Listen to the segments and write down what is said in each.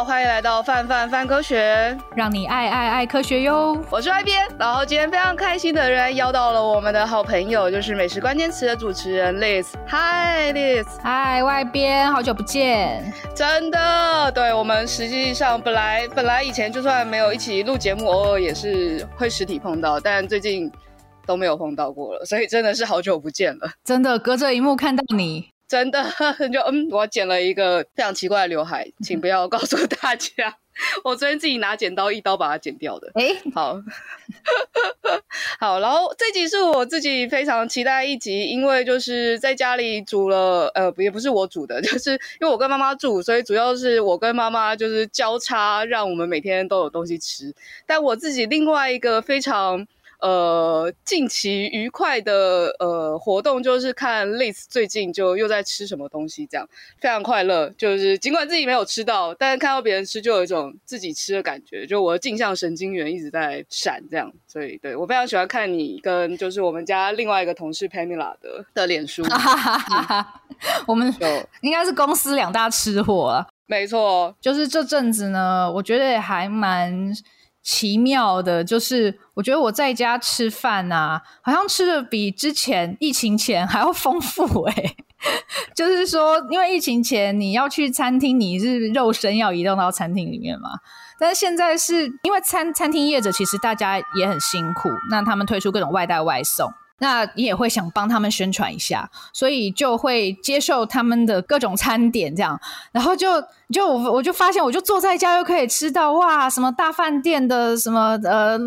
好，欢迎来到范范范科学，让你爱爱爱科学哟。我是外边，然后今天非常开心的人邀到了我们的好朋友，就是美食关键词的主持人 Liz。嗨，Liz。嗨，外边，好久不见。真的，对，我们实际上本来本来以前就算没有一起录节目，偶尔也是会实体碰到，但最近都没有碰到过了，所以真的是好久不见了。真的，隔着萤幕看到你。真的 就嗯，我剪了一个非常奇怪的刘海，请不要告诉大家，我昨天自己拿剪刀一刀把它剪掉的。哎、欸，好，好，然后这集是我自己非常期待一集，因为就是在家里煮了，呃，也不是我煮的，就是因为我跟妈妈住，所以主要是我跟妈妈就是交叉，让我们每天都有东西吃。但我自己另外一个非常。呃，近期愉快的呃活动就是看 Liz 最近就又在吃什么东西，这样非常快乐。就是尽管自己没有吃到，但是看到别人吃就有一种自己吃的感觉。就我的镜像神经元一直在闪，这样。所以对我非常喜欢看你跟就是我们家另外一个同事 Pamela 的的脸书。嗯、我们有应该是公司两大吃货啊。没错，就是这阵子呢，我觉得也还蛮。奇妙的，就是我觉得我在家吃饭啊，好像吃的比之前疫情前还要丰富诶、就是说，因为疫情前你要去餐厅，你是肉身要移动到餐厅里面嘛，但是现在是因为餐餐厅业者其实大家也很辛苦，那他们推出各种外带外送。那你也会想帮他们宣传一下，所以就会接受他们的各种餐点，这样，然后就就我我就发现，我就坐在家又可以吃到哇，什么大饭店的什么呃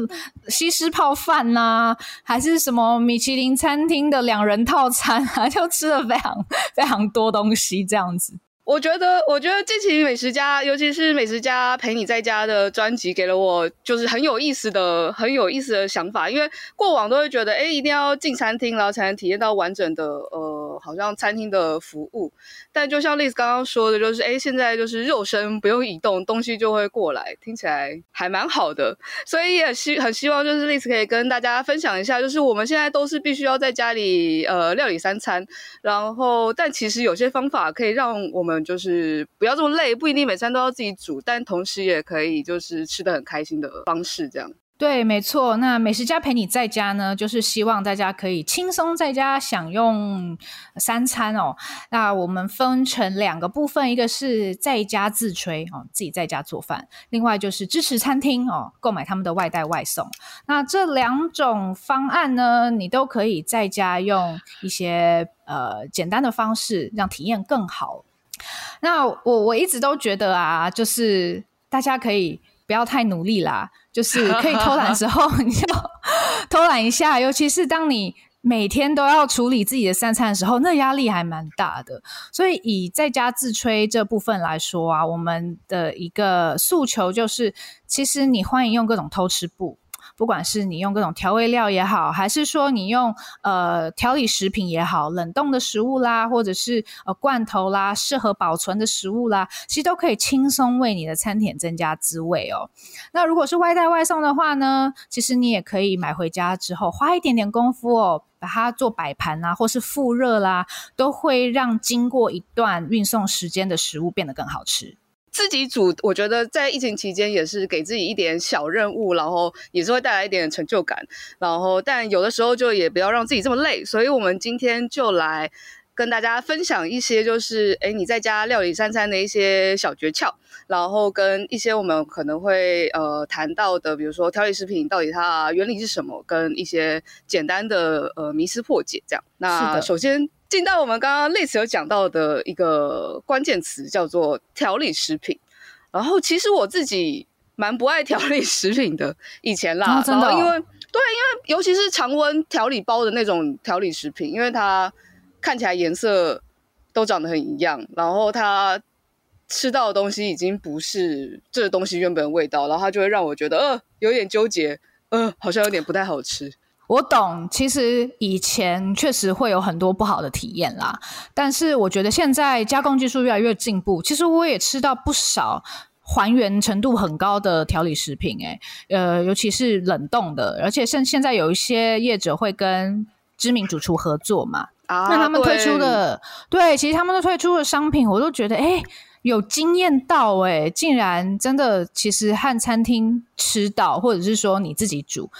西施泡饭呐、啊，还是什么米其林餐厅的两人套餐啊，就吃了非常非常多东西这样子。我觉得，我觉得这期美食家，尤其是美食家陪你在家的专辑，给了我就是很有意思的、很有意思的想法。因为过往都会觉得，哎，一定要进餐厅，然后才能体验到完整的，呃，好像餐厅的服务。但就像 Liz 刚刚说的，就是哎，现在就是肉身不用移动，东西就会过来，听起来还蛮好的。所以也希很希望就是 Liz 可以跟大家分享一下，就是我们现在都是必须要在家里呃料理三餐，然后但其实有些方法可以让我们就是不要这么累，不一定每餐都要自己煮，但同时也可以就是吃得很开心的方式这样。对，没错。那美食家陪你在家呢，就是希望大家可以轻松在家享用三餐哦。那我们分成两个部分，一个是在家自炊哦，自己在家做饭；另外就是支持餐厅哦，购买他们的外带外送。那这两种方案呢，你都可以在家用一些呃简单的方式，让体验更好。那我我一直都觉得啊，就是大家可以不要太努力啦。就是 可以偷懒的时候，你就偷懒一下。尤其是当你每天都要处理自己的三餐的时候，那压力还蛮大的。所以以在家自炊这部分来说啊，我们的一个诉求就是，其实你欢迎用各种偷吃步。不管是你用各种调味料也好，还是说你用呃调理食品也好，冷冻的食物啦，或者是呃罐头啦，适合保存的食物啦，其实都可以轻松为你的餐点增加滋味哦。那如果是外带外送的话呢，其实你也可以买回家之后花一点点功夫哦，把它做摆盘啊，或是复热啦，都会让经过一段运送时间的食物变得更好吃。自己煮，我觉得在疫情期间也是给自己一点小任务，然后也是会带来一点成就感。然后，但有的时候就也不要让自己这么累。所以我们今天就来跟大家分享一些，就是诶你在家料理三餐的一些小诀窍，然后跟一些我们可能会呃谈到的，比如说调理食品到底它原理是什么，跟一些简单的呃迷思破解这样。那首先。进到我们刚刚 Liz 有讲到的一个关键词，叫做调理食品。然后其实我自己蛮不爱调理食品的，以前啦，哦、真的、哦，因为对，因为尤其是常温调理包的那种调理食品，因为它看起来颜色都长得很一样，然后它吃到的东西已经不是这个东西原本的味道，然后它就会让我觉得呃有点纠结，呃好像有点不太好吃。我懂，其实以前确实会有很多不好的体验啦，但是我觉得现在加工技术越来越进步，其实我也吃到不少还原程度很高的调理食品，诶，呃，尤其是冷冻的，而且现现在有一些业者会跟知名主厨合作嘛，啊，那他们推出的，对，对，其实他们都推出的商品，我都觉得，诶有惊艳到哎、欸，竟然真的其实和餐厅吃到，或者是说你自己煮，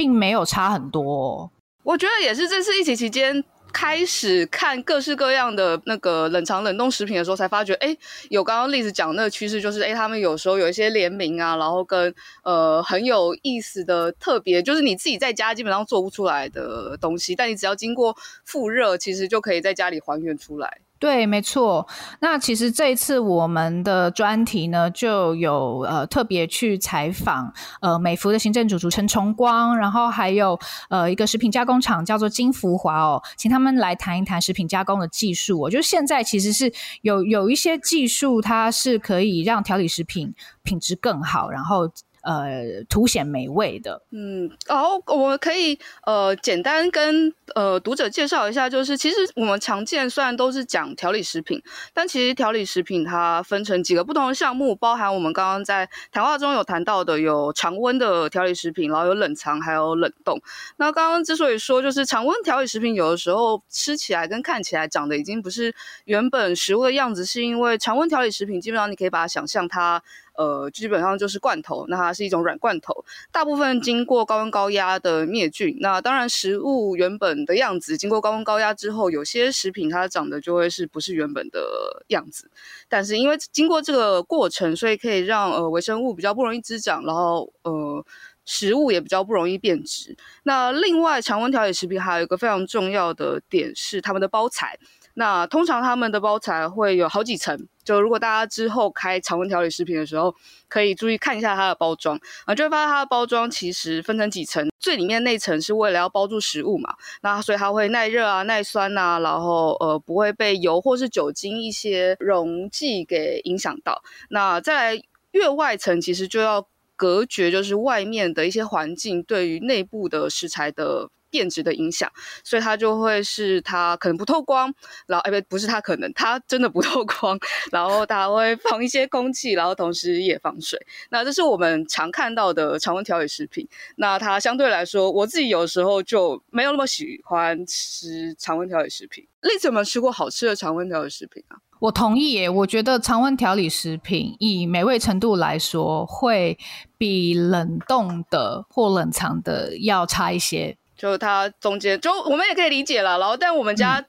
并没有差很多、我觉得也是这次疫情期间。开始看各式各样的那个冷藏冷冻食品的时候，才发觉，哎，有刚刚例子讲那个趋势，就是，哎，他们有时候有一些联名啊，然后跟呃很有意思的特别，就是你自己在家基本上做不出来的东西，但你只要经过复热，其实就可以在家里还原出来。对，没错。那其实这一次我们的专题呢，就有呃特别去采访呃美孚的行政主厨陈崇光，然后还有呃一个食品加工厂叫做金福华哦，请他们来谈一谈食品加工的技术。我觉得现在其实是有有一些技术，它是可以让调理食品品质更好，然后。呃，凸显美味的，嗯，然后我可以呃简单跟呃读者介绍一下，就是其实我们常见虽然都是讲调理食品，但其实调理食品它分成几个不同的项目，包含我们刚刚在谈话中有谈到的，有常温的调理食品，然后有冷藏，还有冷冻。那刚刚之所以说就是常温调理食品，有的时候吃起来跟看起来长得已经不是原本食物的样子，是因为常温调理食品基本上你可以把它想象它。呃，基本上就是罐头，那它是一种软罐头，大部分经过高温高压的灭菌。那当然，食物原本的样子经过高温高压之后，有些食品它长得就会是不是原本的样子。但是因为经过这个过程，所以可以让呃微生物比较不容易滋长，然后呃食物也比较不容易变质。那另外，常温调理食品还有一个非常重要的点是它们的包材。那通常他们的包材会有好几层，就如果大家之后开常温调理食品的时候，可以注意看一下它的包装啊，就会发现它的包装其实分成几层，最里面那层是为了要包住食物嘛，那所以它会耐热啊、耐酸啊，然后呃不会被油或是酒精一些溶剂给影响到。那再来越外层，其实就要隔绝，就是外面的一些环境对于内部的食材的。变质的影响，所以它就会是它可能不透光，然后哎不不是它可能它真的不透光，然后它会防一些空气，然后同时也防水。那这是我们常看到的常温调理食品。那它相对来说，我自己有时候就没有那么喜欢吃常温调理食品。丽子有没有吃过好吃的常温调理食品啊？我同意耶，我觉得常温调理食品以美味程度来说，会比冷冻的或冷藏的要差一些。就它中间，就我们也可以理解了。然后，但我们家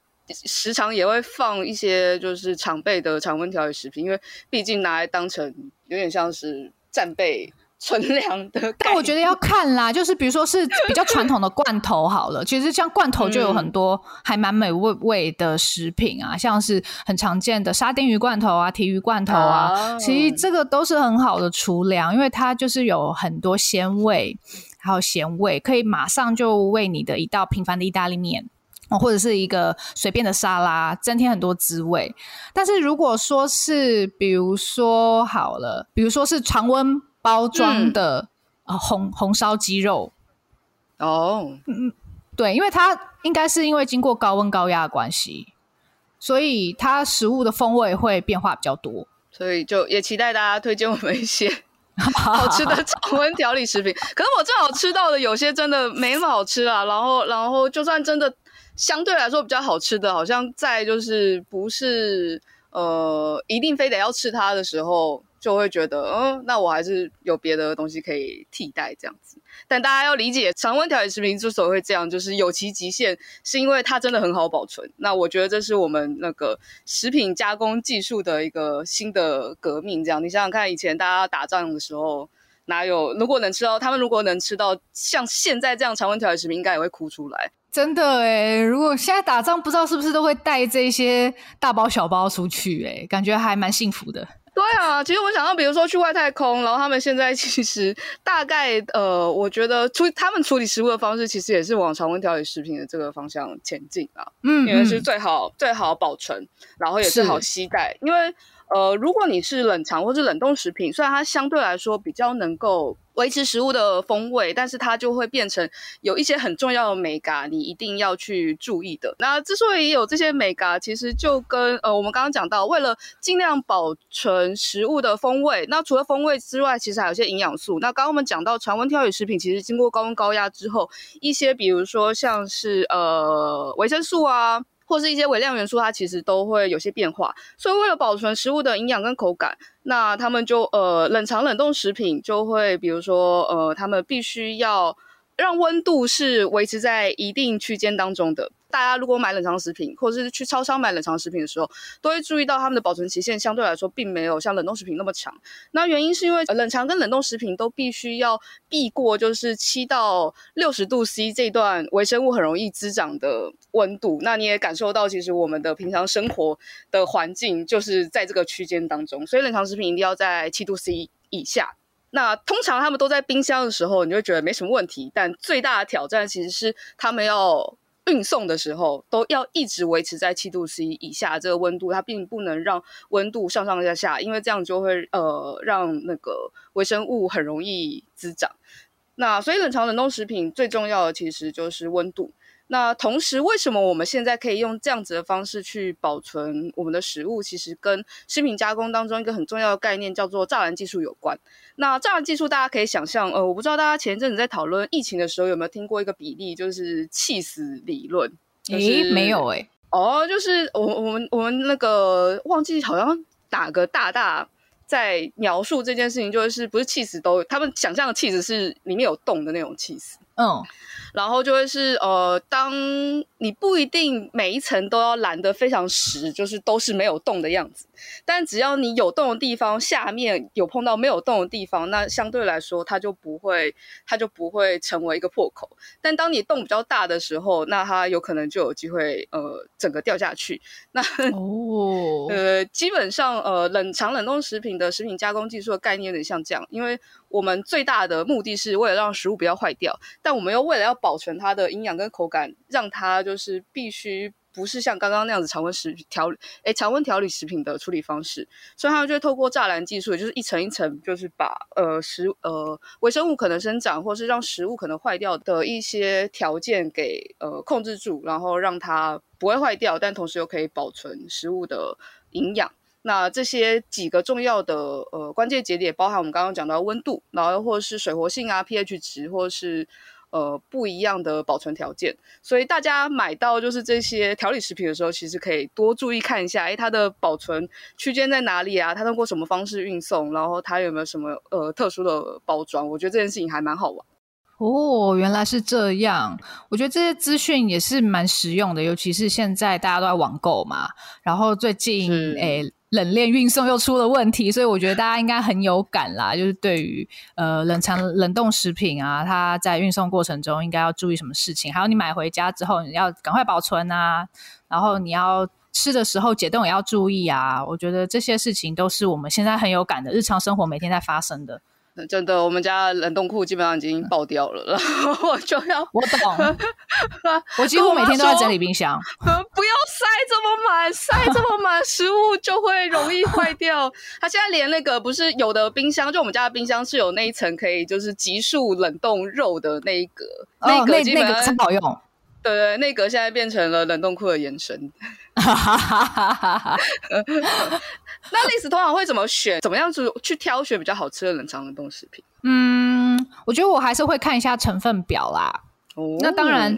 时常也会放一些就是常备的常温调理食品，因为毕竟拿来当成有点像是战备存粮的。但我觉得要看啦，就是比如说是比较传统的罐头好了，其实像罐头就有很 多还蛮美味味的食品啊，嗯、像是很常见的沙丁鱼罐头啊、提鱼罐头啊，啊其实这个都是很好的储粮，因为它就是有很多鲜味。还有咸味，可以马上就为你的一道平凡的意大利面，或者是一个随便的沙拉增添很多滋味。但是如果说是，比如说好了，比如说是常温包装的、嗯、呃红红烧鸡肉，哦，嗯，对，因为它应该是因为经过高温高压的关系，所以它食物的风味会变化比较多。所以就也期待大家推荐我们一些。好吃的 常温调理食品，可是我正好吃到的有些真的没那么好吃啊。然后，然后就算真的相对来说比较好吃的，好像在就是不是呃一定非得要吃它的时候，就会觉得嗯，那我还是有别的东西可以替代这样子。但大家要理解，常温调理食品之所以会这样，就是有其极限，是因为它真的很好保存。那我觉得这是我们那个食品加工技术的一个新的革命。这样，你想想看，以前大家打仗的时候，哪有如果能吃到，他们如果能吃到像现在这样常温调理食品，应该也会哭出来。真的诶，如果现在打仗，不知道是不是都会带这些大包小包出去？诶，感觉还蛮幸福的。对啊，其实我想到，比如说去外太空，然后他们现在其实大概呃，我觉得处他们处理食物的方式，其实也是往常温调理食品的这个方向前进啊。嗯，因为是最好最好保存，然后也最好携带，因为。呃，如果你是冷藏或是冷冻食品，虽然它相对来说比较能够维持食物的风味，但是它就会变成有一些很重要的美感，你一定要去注意的。那之所以有这些美感，其实就跟呃我们刚刚讲到，为了尽量保存食物的风味，那除了风味之外，其实还有一些营养素。那刚刚我们讲到常温调理食品，其实经过高温高压之后，一些比如说像是呃维生素啊。或是一些微量元素，它其实都会有些变化。所以为了保存食物的营养跟口感，那他们就呃冷藏冷冻食品就会，比如说呃他们必须要让温度是维持在一定区间当中的。大家如果买冷藏食品，或者是去超商买冷藏食品的时候，都会注意到他们的保存期限相对来说并没有像冷冻食品那么长。那原因是因为冷藏跟冷冻食品都必须要避过就是七到六十度 C 这段微生物很容易滋长的温度。那你也感受到，其实我们的平常生活的环境就是在这个区间当中，所以冷藏食品一定要在七度 C 以下。那通常他们都在冰箱的时候，你就会觉得没什么问题。但最大的挑战其实是他们要。运送的时候都要一直维持在七度 C 以下这个温度，它并不能让温度上上下下，因为这样就会呃让那个微生物很容易滋长。那所以冷藏冷冻食品最重要的其实就是温度。那同时，为什么我们现在可以用这样子的方式去保存我们的食物？其实跟食品加工当中一个很重要的概念叫做栅栏技术有关。那栅栏技术，大家可以想象，呃，我不知道大家前一阵子在讨论疫情的时候有没有听过一个比例，就是气死理论。诶、就是，没有诶、欸。哦，就是我我们我们那个忘记好像哪个大大在描述这件事情，就是不是气死都他们想象的气死是里面有洞的那种气死。嗯。然后就会是呃，当你不一定每一层都要拦得非常实，就是都是没有洞的样子。但只要你有洞的地方，下面有碰到没有洞的地方，那相对来说它就不会，它就不会成为一个破口。但当你洞比较大的时候，那它有可能就有机会呃整个掉下去。那哦 呃，基本上呃冷藏冷冻食品的食品加工技术的概念有点像这样，因为我们最大的目的是为了让食物不要坏掉，但我们又为了要保存它的营养跟口感，让它就是必须不是像刚刚那样子常温食调诶常温调理食品的处理方式，所以他们就会透过栅栏技术，也就是一层一层，就是把呃食呃微生物可能生长或是让食物可能坏掉的一些条件给呃控制住，然后让它不会坏掉，但同时又可以保存食物的营养。那这些几个重要的呃关键节点，包含我们刚刚讲到温度，然后或者是水活性啊、pH 值，或者是呃不一样的保存条件。所以大家买到就是这些调理食品的时候，其实可以多注意看一下，诶，它的保存区间在哪里啊？它通过什么方式运送？然后它有没有什么呃特殊的包装？我觉得这件事情还蛮好玩。哦，原来是这样。我觉得这些资讯也是蛮实用的，尤其是现在大家都在网购嘛。然后最近诶。冷链运送又出了问题，所以我觉得大家应该很有感啦。就是对于呃冷藏冷冻食品啊，它在运送过程中应该要注意什么事情？还有你买回家之后，你要赶快保存啊，然后你要吃的时候解冻也要注意啊。我觉得这些事情都是我们现在很有感的日常生活每天在发生的。真的，我们家冷冻库基本上已经爆掉了，然后我就要我懂，我几乎每天都在整理冰箱，不要塞这么满，塞这么满，食物就会容易坏 掉。它现在连那个不是有的冰箱，就我们家的冰箱是有那一层可以就是急速冷冻肉的那一格，哦、那个那个很好用。对对，那个现在变成了冷冻库的延伸。那历史通常会怎么选？怎么样子去挑选比较好吃的冷藏冷冻食品？嗯，我觉得我还是会看一下成分表啦。哦，那当然，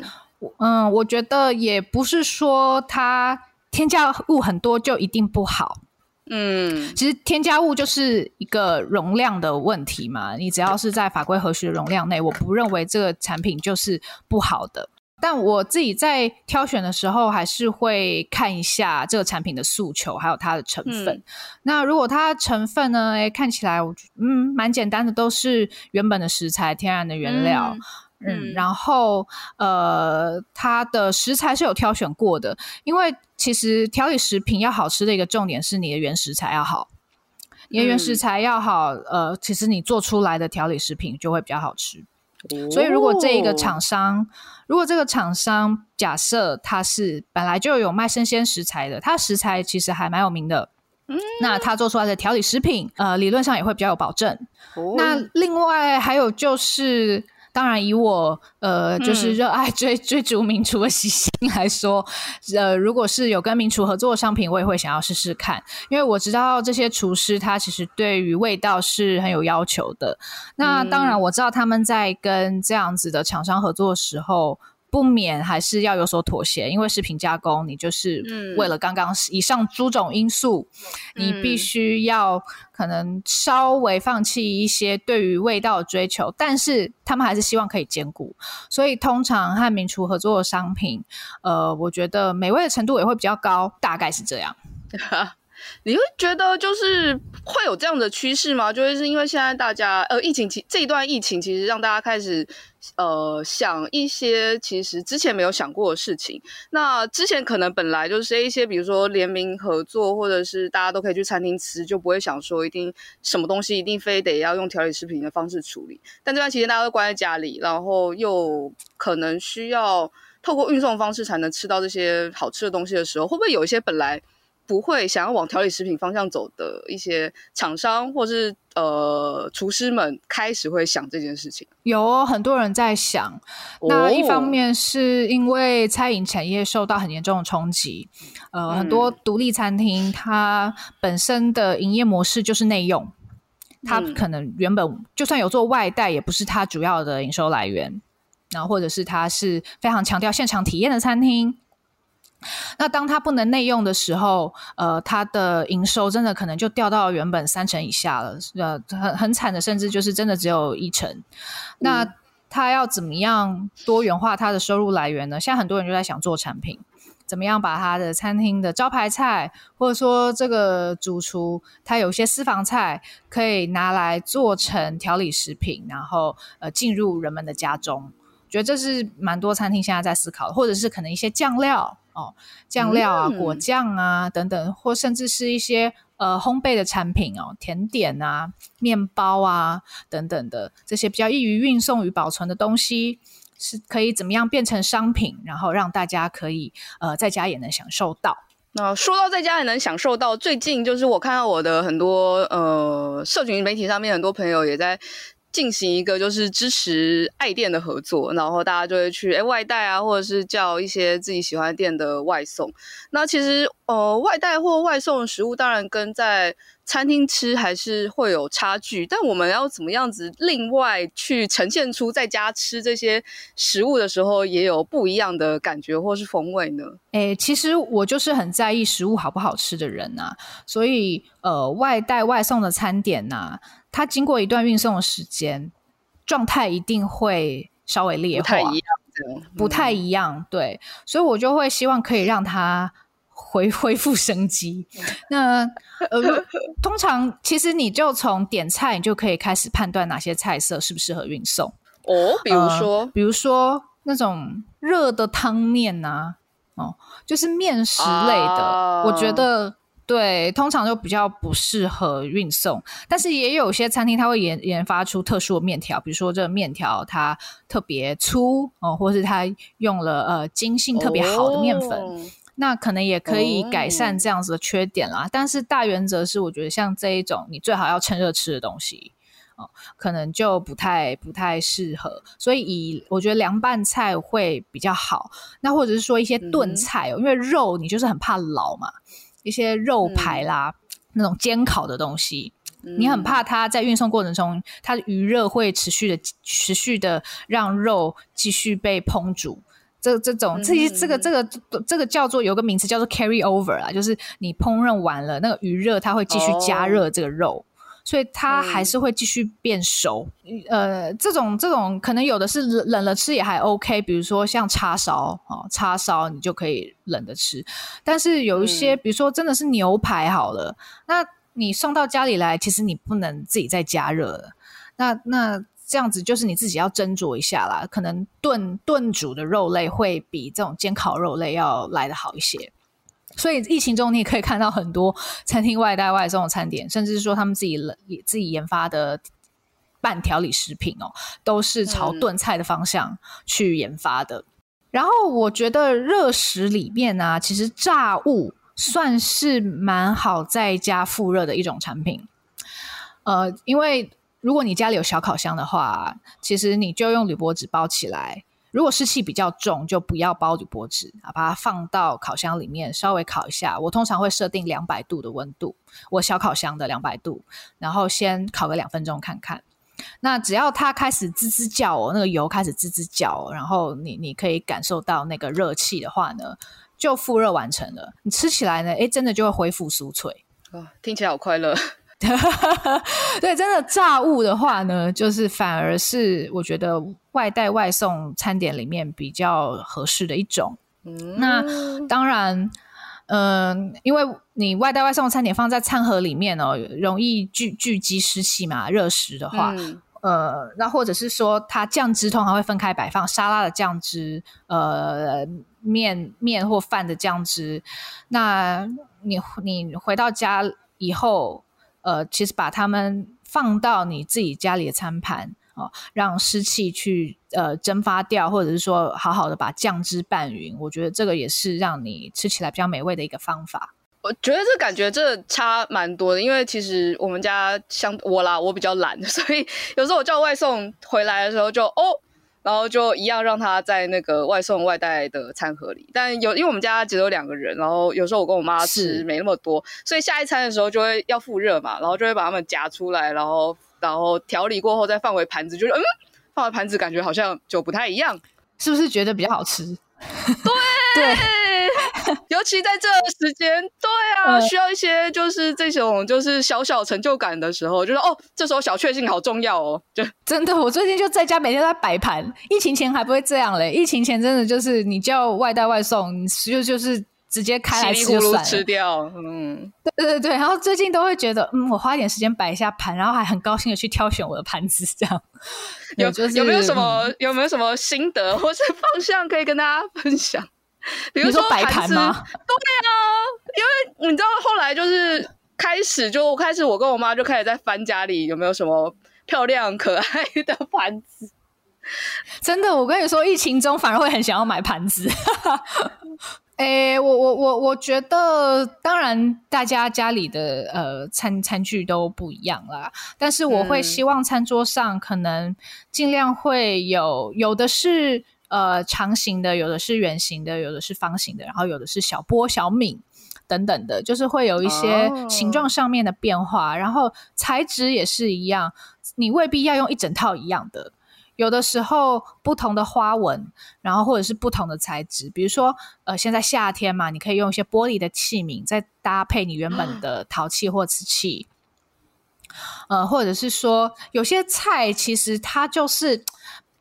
嗯，我觉得也不是说它添加物很多就一定不好。嗯，其实添加物就是一个容量的问题嘛。你只要是在法规合许的容量内，我不认为这个产品就是不好的。但我自己在挑选的时候，还是会看一下这个产品的诉求，还有它的成分。嗯、那如果它的成分呢，诶看起来嗯蛮简单的，都是原本的食材、天然的原料，嗯，嗯然后呃，它的食材是有挑选过的，因为其实调理食品要好吃的一个重点是你的原食材要好，你的原食材要好，呃，其实你做出来的调理食品就会比较好吃。所以，如果这一个厂商，哦、如果这个厂商假设它是本来就有卖生鲜食材的，它食材其实还蛮有名的，嗯，那他做出来的调理食品，呃，理论上也会比较有保证。哦、那另外还有就是。当然，以我呃，就是热爱追 追逐名厨的习性来说，呃，如果是有跟名厨合作的商品，我也会想要试试看，因为我知道这些厨师他其实对于味道是很有要求的。那当然，我知道他们在跟这样子的厂商合作的时候，不免还是要有所妥协，因为食品加工，你就是为了刚刚以上诸种因素，嗯、你必须要可能稍微放弃一些对于味道的追求，但是他们还是希望可以兼顾，所以通常和名厨合作的商品，呃，我觉得美味的程度也会比较高，大概是这样。你会觉得就是会有这样的趋势吗？就会是因为现在大家呃，疫情期这一段疫情其实让大家开始呃想一些其实之前没有想过的事情。那之前可能本来就是一些比如说联名合作，或者是大家都可以去餐厅吃，就不会想说一定什么东西一定非得要用调理食品的方式处理。但这段期间大家都关在家里，然后又可能需要透过运送方式才能吃到这些好吃的东西的时候，会不会有一些本来不会想要往调理食品方向走的一些厂商，或是呃厨师们开始会想这件事情。有很多人在想，那一方面是因为餐饮产业受到很严重的冲击，呃，嗯、很多独立餐厅它本身的营业模式就是内用，它可能原本就算有做外带，也不是它主要的营收来源，然后或者是它是非常强调现场体验的餐厅。那当它不能内用的时候，呃，它的营收真的可能就掉到原本三成以下了，呃，很很惨的，甚至就是真的只有一成。嗯、那它要怎么样多元化它的收入来源呢？现在很多人就在想做产品，怎么样把他的餐厅的招牌菜，或者说这个主厨他有些私房菜，可以拿来做成调理食品，然后呃进入人们的家中。觉得这是蛮多餐厅现在在思考的，或者是可能一些酱料。哦，酱料啊，果酱啊，等等，或甚至是一些呃烘焙的产品哦，甜点啊，面包啊等等的这些比较易于运送与保存的东西，是可以怎么样变成商品，然后让大家可以呃在家也能享受到。那说到在家也能享受到，最近就是我看到我的很多呃社群媒体上面很多朋友也在。进行一个就是支持爱店的合作，然后大家就会去诶外带啊，或者是叫一些自己喜欢店的外送。那其实呃外带或外送的食物，当然跟在餐厅吃还是会有差距。但我们要怎么样子另外去呈现出在家吃这些食物的时候，也有不一样的感觉或是风味呢？诶，其实我就是很在意食物好不好吃的人呐、啊，所以呃外带外送的餐点呐、啊。它经过一段运送的时间，状态一定会稍微劣化，不太一样，嗯、不太一样。对，所以我就会希望可以让它回 恢复生机。那呃，通常其实你就从点菜，你就可以开始判断哪些菜色适不适合运送。哦，比如说，呃、比如说那种热的汤面呐、啊，哦，就是面食类的，啊、我觉得。对，通常就比较不适合运送，但是也有些餐厅它会研研发出特殊的面条，比如说这个面条它特别粗哦，或是它用了呃筋性特别好的面粉，哦、那可能也可以改善这样子的缺点啦。哦、但是大原则是，我觉得像这一种你最好要趁热吃的东西哦，可能就不太不太适合。所以以我觉得凉拌菜会比较好，那或者是说一些炖菜哦，嗯、因为肉你就是很怕老嘛。一些肉排啦，嗯、那种煎烤的东西，嗯、你很怕它在运送过程中，它的余热会持续的、持续的让肉继续被烹煮。这这种，这些这个这个这个叫做有个名词叫做 carry over 啊，就是你烹饪完了，那个余热它会继续加热这个肉。哦所以它还是会继续变熟，嗯、呃，这种这种可能有的是冷了吃也还 OK，比如说像叉烧哦，叉烧你就可以冷的吃，但是有一些，嗯、比如说真的是牛排好了，那你送到家里来，其实你不能自己再加热了，那那这样子就是你自己要斟酌一下啦，可能炖炖煮的肉类会比这种煎烤肉类要来的好一些。所以疫情中，你也可以看到很多餐厅外带外送的餐点，甚至是说他们自己自己研发的半调理食品哦，都是朝炖菜的方向去研发的。嗯、然后我觉得热食里面呢、啊，其实炸物算是蛮好在家复热的一种产品。呃，因为如果你家里有小烤箱的话，其实你就用铝箔纸包起来。如果湿气比较重，就不要包铝箔纸啊，把它放到烤箱里面稍微烤一下。我通常会设定两百度的温度，我小烤箱的两百度，然后先烤个两分钟看看。那只要它开始吱吱叫哦，那个油开始吱吱叫，然后你你可以感受到那个热气的话呢，就复热完成了。你吃起来呢，诶，真的就会恢复酥脆。哦，听起来好快乐。对，真的炸物的话呢，就是反而是我觉得外带外送餐点里面比较合适的一种。嗯，那当然，嗯、呃，因为你外带外送餐点放在餐盒里面哦，容易聚聚集湿气嘛，热食的话，嗯、呃，那或者是说它酱汁通常会分开摆放，沙拉的酱汁，呃，面面或饭的酱汁，那你你回到家以后。呃，其实把它们放到你自己家里的餐盘哦，让湿气去呃蒸发掉，或者是说好好的把酱汁拌匀，我觉得这个也是让你吃起来比较美味的一个方法。我觉得这感觉这差蛮多的，因为其实我们家像我啦，我比较懒，所以有时候我叫外送回来的时候就哦。然后就一样让他在那个外送外带的餐盒里，但有因为我们家只有两个人，然后有时候我跟我妈吃没那么多，所以下一餐的时候就会要复热嘛，然后就会把它们夹出来，然后然后调理过后再放回盘子，就是嗯，放回盘子感觉好像就不太一样，是不是觉得比较好吃？对 对。尤其在这个时间，对啊，需要一些就是这种就是小小成就感的时候，就是哦，这时候小确幸好重要哦。就 真的，我最近就在家每天在摆盘。疫情前还不会这样嘞，疫情前真的就是你叫外带外送，你就就是直接开来吃就算了，吃掉。嗯，对对对。然后最近都会觉得，嗯，我花一点时间摆一下盘，然后还很高兴的去挑选我的盘子，这样。有、就是、有没有什么、嗯、有没有什么心得或是方向可以跟大家分享？比如说摆盘吗？对啊，因为你知道后来就是开始就开始，我跟我妈就开始在翻家里有没有什么漂亮可爱的盘子。真的，我跟你说，疫情中反而会很想要买盘子。哎、欸，我我我我觉得，当然大家家里的呃餐餐具都不一样啦，但是我会希望餐桌上可能尽量会有有的是。呃，长形的，有的是圆形的，有的是方形的，然后有的是小波、小皿等等的，就是会有一些形状上面的变化。Oh. 然后材质也是一样，你未必要用一整套一样的，有的时候不同的花纹，然后或者是不同的材质。比如说，呃，现在夏天嘛，你可以用一些玻璃的器皿，再搭配你原本的陶器或瓷器。呃，或者是说，有些菜其实它就是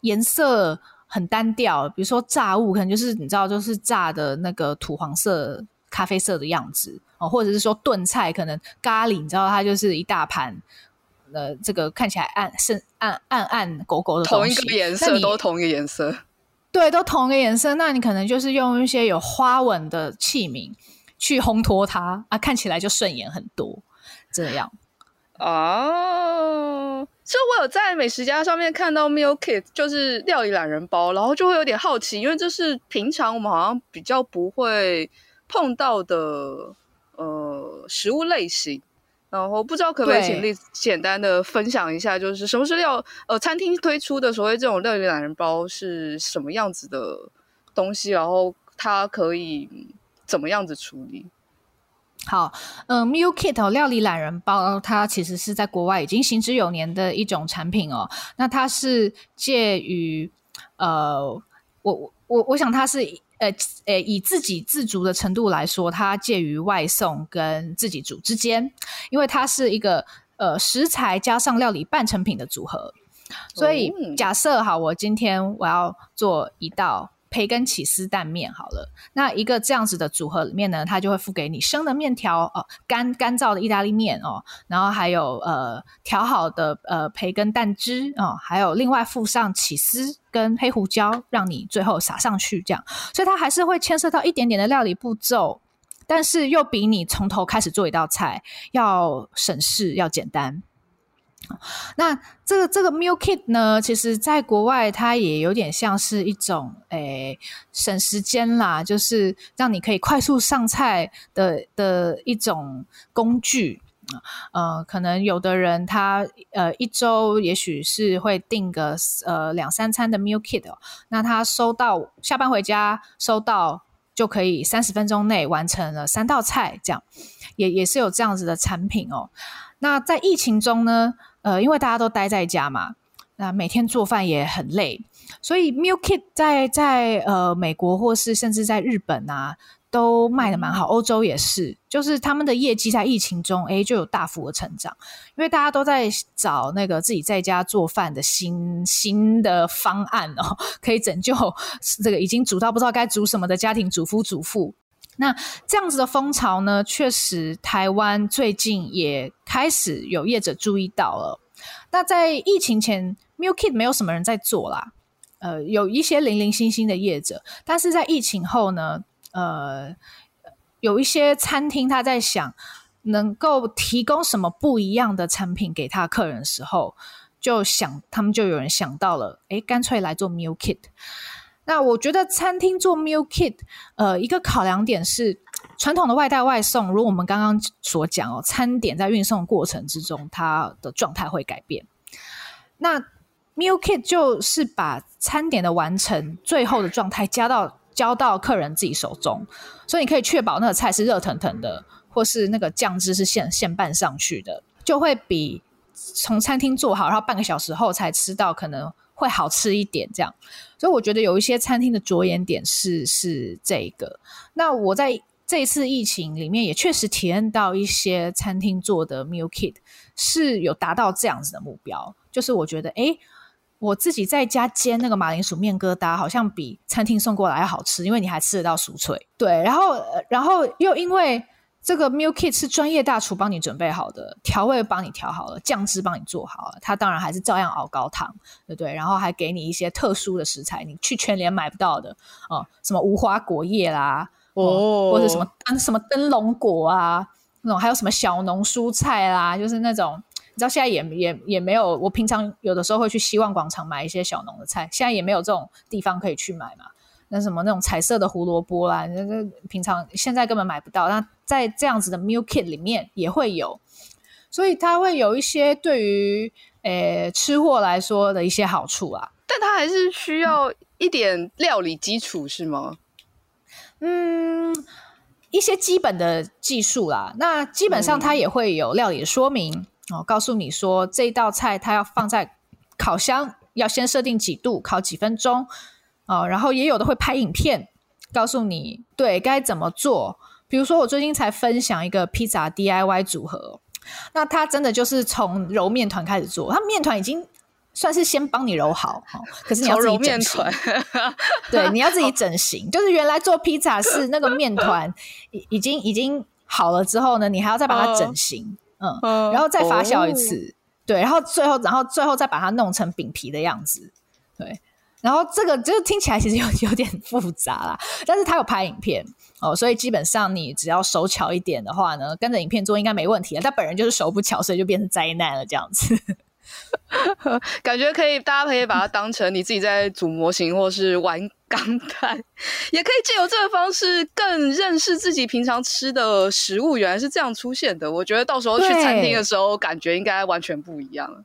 颜色。很单调，比如说炸物，可能就是你知道，就是炸的那个土黄色、咖啡色的样子哦，或者是说炖菜，可能咖喱，你知道它就是一大盘，呃，这个看起来暗深暗暗暗狗狗的同一个颜色都同一个颜色，对，都同一个颜色，那你可能就是用一些有花纹的器皿去烘托它啊，看起来就顺眼很多，这样。哦，就我有在美食家上面看到 meal kit，就是料理懒人包，然后就会有点好奇，因为这是平常我们好像比较不会碰到的呃食物类型，然后不知道可不可以请你简单的分享一下，就是什么是料呃餐厅推出的所谓这种料理懒人包是什么样子的东西，然后它可以怎么样子处理？好，嗯、呃、，Meal Kit 料理懒人包，它其实是在国外已经行之有年的一种产品哦。那它是介于，呃，我我我想它是，呃呃，以自给自足的程度来说，它介于外送跟自己煮之间，因为它是一个呃食材加上料理半成品的组合。所以假设哈，我今天我要做一道。培根起司蛋面好了，那一个这样子的组合里面呢，它就会附给你生的面条哦，干干燥的意大利面哦，然后还有呃调好的呃培根蛋汁哦，还有另外附上起司跟黑胡椒，让你最后撒上去这样，所以它还是会牵涉到一点点的料理步骤，但是又比你从头开始做一道菜要省事要简单。那这个这个 meal kit 呢，其实在国外它也有点像是一种诶、省时间啦，就是让你可以快速上菜的的一种工具。呃，可能有的人他呃一周也许是会订个呃两三餐的 meal kit 哦，那他收到下班回家收到就可以三十分钟内完成了三道菜，这样也也是有这样子的产品哦。那在疫情中呢？呃，因为大家都待在家嘛，那每天做饭也很累，所以 Meal Kit 在在呃美国或是甚至在日本啊。都卖的蛮好，欧洲也是，就是他们的业绩在疫情中，诶就有大幅的成长，因为大家都在找那个自己在家做饭的新新的方案哦，可以拯救这个已经煮到不知道该煮什么的家庭主夫主妇。那这样子的风潮呢，确实台湾最近也开始有业者注意到了。那在疫情前，Milkit 没有什么人在做啦，呃，有一些零零星星的业者，但是在疫情后呢，呃，有一些餐厅他在想能够提供什么不一样的产品给他客人的时候，就想他们就有人想到了，诶，干脆来做 Meal Kit。那我觉得餐厅做 Meal Kit，呃，一个考量点是传统的外带外送，如我们刚刚所讲哦，餐点在运送过程之中，它的状态会改变。那 Meal Kit 就是把餐点的完成最后的状态加到。交到客人自己手中，所以你可以确保那个菜是热腾腾的，或是那个酱汁是现现拌上去的，就会比从餐厅做好，然后半个小时后才吃到可能会好吃一点。这样，所以我觉得有一些餐厅的着眼点是是这个。那我在这次疫情里面也确实体验到一些餐厅做的 meal kit 是有达到这样子的目标，就是我觉得诶我自己在家煎那个马铃薯面疙瘩，好像比餐厅送过来要好吃，因为你还吃得到酥脆。对，然后，然后又因为这个 meal kit 是专业大厨帮你准备好的，调味帮你调好了，酱汁帮你做好了，他当然还是照样熬高汤，对不对？然后还给你一些特殊的食材，你去全联买不到的哦、呃，什么无花果叶啦，哦、呃，或者什么什么灯笼果啊，那种还有什么小农蔬菜啦，就是那种。你知道现在也也也没有，我平常有的时候会去希望广场买一些小农的菜，现在也没有这种地方可以去买嘛。那什么那种彩色的胡萝卜啦，那个平常现在根本买不到。那在这样子的 meal kit 里面也会有，所以它会有一些对于诶吃货来说的一些好处啊。但它还是需要一点料理基础，是吗？嗯，一些基本的技术啦。那基本上它也会有料理的说明。嗯哦，告诉你说这道菜它要放在烤箱，要先设定几度，烤几分钟。哦，然后也有的会拍影片，告诉你对该怎么做。比如说我最近才分享一个披萨 DIY 组合，那它真的就是从揉面团开始做，它面团已经算是先帮你揉好，哦，可是你要自己整形。对，你要自己整形，就是原来做披萨是那个面团已已经已经好了之后呢，你还要再把它整形。嗯，然后再发酵一次，哦、对，然后最后，然后最后再把它弄成饼皮的样子，对，然后这个就听起来其实有 有点复杂啦，但是他有拍影片哦，所以基本上你只要手巧一点的话呢，跟着影片做应该没问题了。他本人就是手不巧，所以就变成灾难了这样子。感觉可以，大家可以把它当成你自己在组模型，或是玩钢弹，也可以借由这个方式更认识自己平常吃的食物，原来是这样出现的。我觉得到时候去餐厅的时候，感觉应该完全不一样。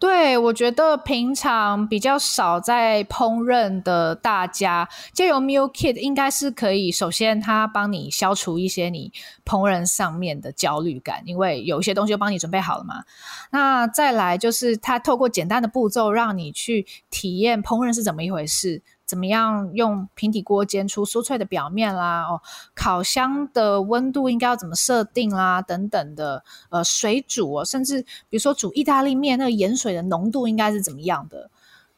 对，我觉得平常比较少在烹饪的大家，借由 Meal Kit 应该是可以。首先，它帮你消除一些你烹饪上面的焦虑感，因为有一些东西都帮你准备好了嘛。那再来就是，它透过简单的步骤，让你去体验烹饪是怎么一回事。怎么样用平底锅煎出酥脆的表面啦？哦，烤箱的温度应该要怎么设定啦？等等的，呃，水煮哦，甚至比如说煮意大利面，那个盐水的浓度应该是怎么样的？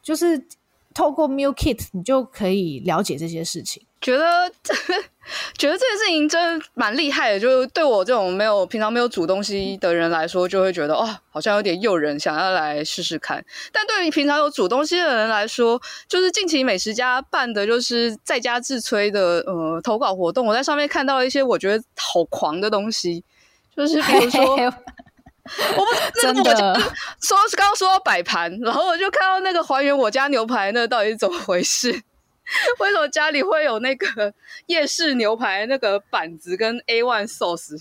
就是透过 Meal Kit，你就可以了解这些事情。觉得 觉得这件事情真的蛮厉害的，就对我这种没有平常没有煮东西的人来说，就会觉得哦，好像有点诱人，想要来试试看。但对于平常有煮东西的人来说，就是近期美食家办的就是在家自炊的呃投稿活动，我在上面看到一些我觉得好狂的东西，就是比如说，我不真的 说刚刚说到摆盘，然后我就看到那个还原我家牛排，那到底是怎么回事？为什么家里会有那个夜市牛排那个板子跟 A one sauce？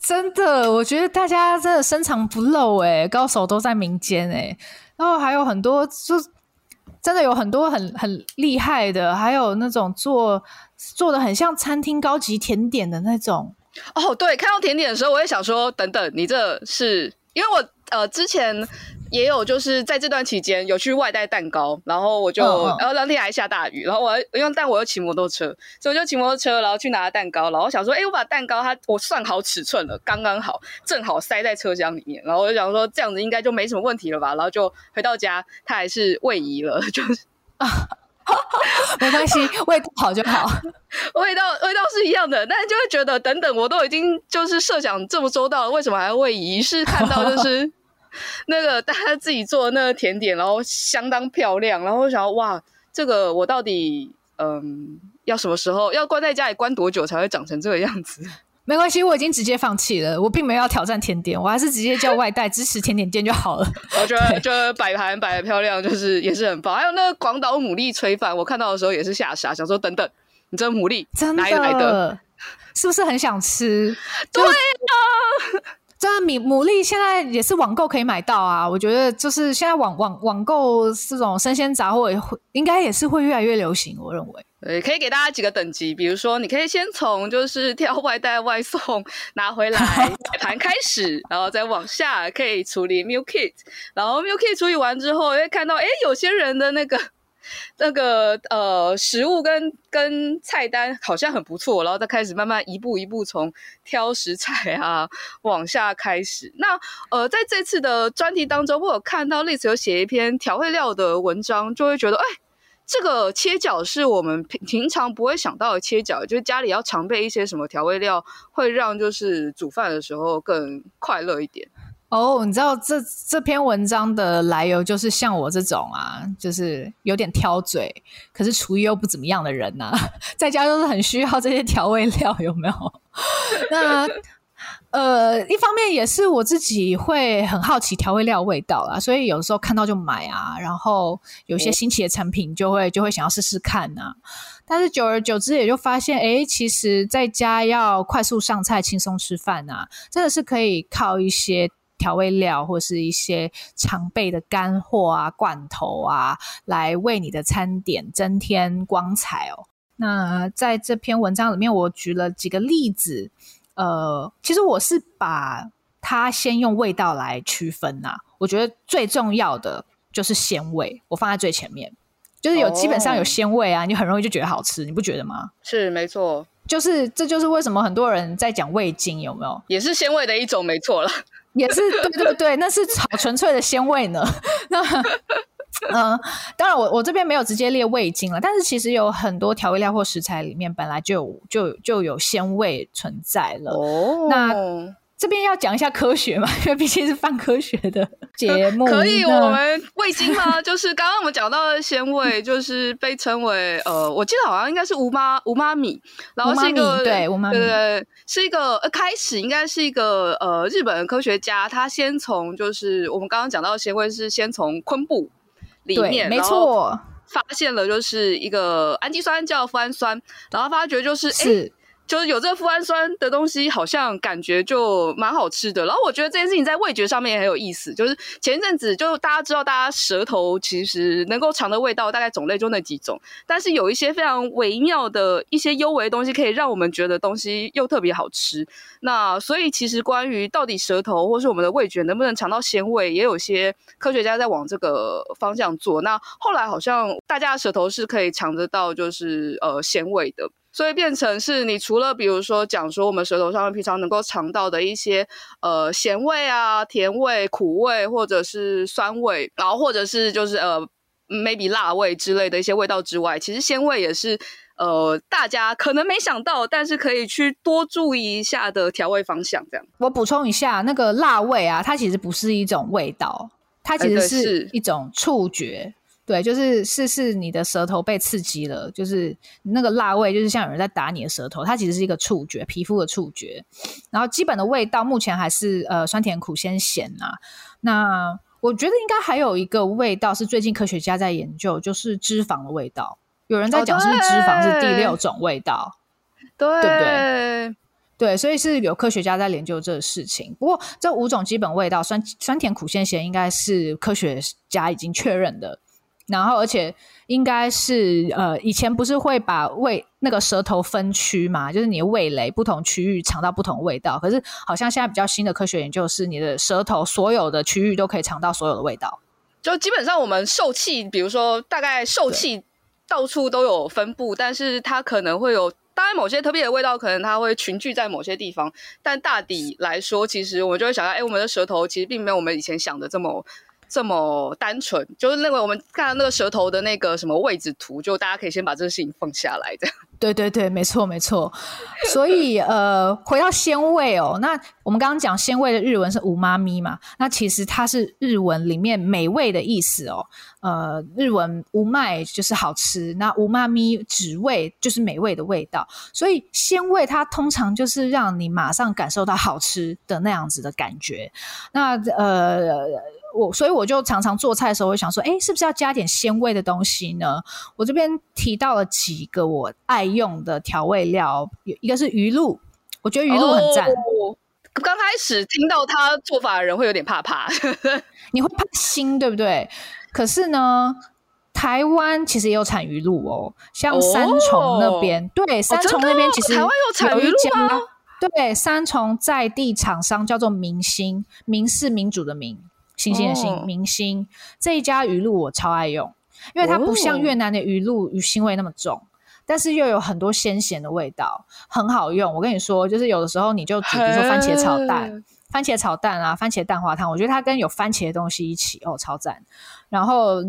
真的，我觉得大家真的深藏不露哎，高手都在民间哎。然后还有很多，就真的有很多很很厉害的，还有那种做做的很像餐厅高级甜点的那种。哦，对，看到甜点的时候，我也想说，等等，你这是因为我呃，之前也有就是在这段期间有去外带蛋糕，然后我就，然后当天还下大雨，然后我因为但我又骑摩托车，所以我就骑摩托车，然后去拿蛋糕，然后想说，哎，我把蛋糕它我算好尺寸了，刚刚好，正好塞在车厢里面，然后我就想说这样子应该就没什么问题了吧，然后就回到家，它还是位移了，就是啊。没关系，味道好就好，味道味道是一样的，但是就会觉得，等等，我都已经就是设想这么周到了，为什么还要位移？是看到就 是那个大家自己做的那个甜点，然后相当漂亮，然后我想说哇，这个我到底嗯要什么时候要关在家里关多久才会长成这个样子？没关系，我已经直接放弃了。我并没有要挑战甜点，我还是直接叫外带支持甜点店就好了。我觉得，觉得摆盘摆的漂亮，就是也是很棒。还有那个广岛牡蛎炊饭，我看到的时候也是吓傻，想说等等，你这牡蛎真的哪里来的？是不是很想吃？对啊，这米牡蛎现在也是网购可以买到啊。我觉得就是现在网网网购这种生鲜杂货也会应该也是会越来越流行。我认为。对，可以给大家几个等级，比如说，你可以先从就是挑外带外送拿回来摆盘开始，然后再往下可以处理 meal kit，然后 meal kit 处理完之后，会看到，哎，有些人的那个 那个呃食物跟跟菜单好像很不错，然后再开始慢慢一步一步从挑食材啊往下开始。那呃，在这次的专题当中，我有看到 Liz 有写一篇调味料的文章，就会觉得，哎。这个切角是我们平平常不会想到的切角，就是家里要常备一些什么调味料，会让就是煮饭的时候更快乐一点。哦，你知道这这篇文章的来由，就是像我这种啊，就是有点挑嘴，可是厨艺又不怎么样的人呐、在家都是很需要这些调味料，有没有？那。呃，一方面也是我自己会很好奇调味料味道啦，所以有时候看到就买啊，然后有些新奇的产品就会就会想要试试看呐、啊。但是久而久之也就发现，哎，其实在家要快速上菜、轻松吃饭啊，真的是可以靠一些调味料或是一些常备的干货啊、罐头啊，来为你的餐点增添光彩哦。那在这篇文章里面，我举了几个例子。呃，其实我是把它先用味道来区分呐、啊。我觉得最重要的就是鲜味，我放在最前面，就是有、oh. 基本上有鲜味啊，你很容易就觉得好吃，你不觉得吗？是没错，就是这就是为什么很多人在讲味精有没有？也是鲜味的一种，没错了，也是对对对，那是好纯粹的鲜味呢。那。嗯，当然我，我我这边没有直接列味精了，但是其实有很多调味料或食材里面本来就有就就有鲜味存在了。哦，那这边要讲一下科学嘛，因为毕竟是泛科学的 节目。可以，我们味精吗？就是刚刚我们讲到的鲜味，就是被称为呃，我记得好像应该是无妈无妈米，然后是一个对无妈米，对对，是一个呃开始应该是一个呃日本的科学家，他先从就是我们刚刚讲到的鲜味是先从昆布。里面没错，发现了就是一个氨基酸叫脯氨酸，然后发觉就是哎。就是有这个富氨酸的东西，好像感觉就蛮好吃的。然后我觉得这件事情在味觉上面也很有意思。就是前一阵子，就大家知道，大家舌头其实能够尝的味道大概种类就那几种，但是有一些非常微妙的一些幽微的东西，可以让我们觉得东西又特别好吃。那所以其实关于到底舌头或是我们的味觉能不能尝到鲜味，也有些科学家在往这个方向做。那后来好像大家的舌头是可以尝得到，就是呃鲜味的。所以变成是你除了比如说讲说我们舌头上面平常能够尝到的一些呃咸味啊、甜味、苦味或者是酸味，然后或者是就是呃 maybe 辣味之类的一些味道之外，其实鲜味也是呃大家可能没想到，但是可以去多注意一下的调味方向。这样，我补充一下，那个辣味啊，它其实不是一种味道，它其实是一种触觉。对，就是是是你的舌头被刺激了，就是那个辣味，就是像有人在打你的舌头，它其实是一个触觉，皮肤的触觉。然后基本的味道目前还是呃酸甜苦鲜咸呐。那我觉得应该还有一个味道是最近科学家在研究，就是脂肪的味道。有人在讲是不是脂肪是第六种味道，对，对不对？对，所以是有科学家在研究这个事情。不过这五种基本味道，酸酸甜苦鲜咸，应该是科学家已经确认的。然后而且应该是呃，以前不是会把味那个舌头分区嘛，就是你的味蕾不同区域尝到不同味道。可是好像现在比较新的科学研究是，你的舌头所有的区域都可以尝到所有的味道。就基本上我们受气，比如说大概受气到处都有分布，但是它可能会有，当然某些特别的味道可能它会群聚在某些地方，但大抵来说，其实我们就会想到，哎，我们的舌头其实并没有我们以前想的这么。这么单纯，就是那个我们看到那个舌头的那个什么位置图，就大家可以先把这个事情放下来，这样。对对对，没错没错。所以呃，回到鲜味哦，那我们刚刚讲鲜味的日文是うまみ嘛，那其实它是日文里面美味的意思哦。呃，日文うまい就是好吃，那うまみ指味就是美味的味道，所以鲜味它通常就是让你马上感受到好吃的那样子的感觉。那呃。 我所以我就常常做菜的时候，我想说，哎，是不是要加点鲜味的东西呢？我这边提到了几个我爱用的调味料，有一个是鱼露，我觉得鱼露很赞。哦，刚开始听到他做法的人会有点怕怕，你会怕腥，对不对？可是呢，台湾其实也有产鱼露哦，像三重那边，哦、对，三重那边其实台湾有产鱼露吗？对，三重在地厂商叫做明星，明是民主的民。星星的星，哦、明星这一家鱼露我超爱用，因为它不像越南的鱼露鱼腥味那么重，但是又有很多鲜咸的味道，很好用。我跟你说，就是有的时候你就煮，比如说番茄炒蛋、番茄炒蛋啊、番茄蛋花汤，我觉得它跟有番茄的东西一起哦，超赞。然后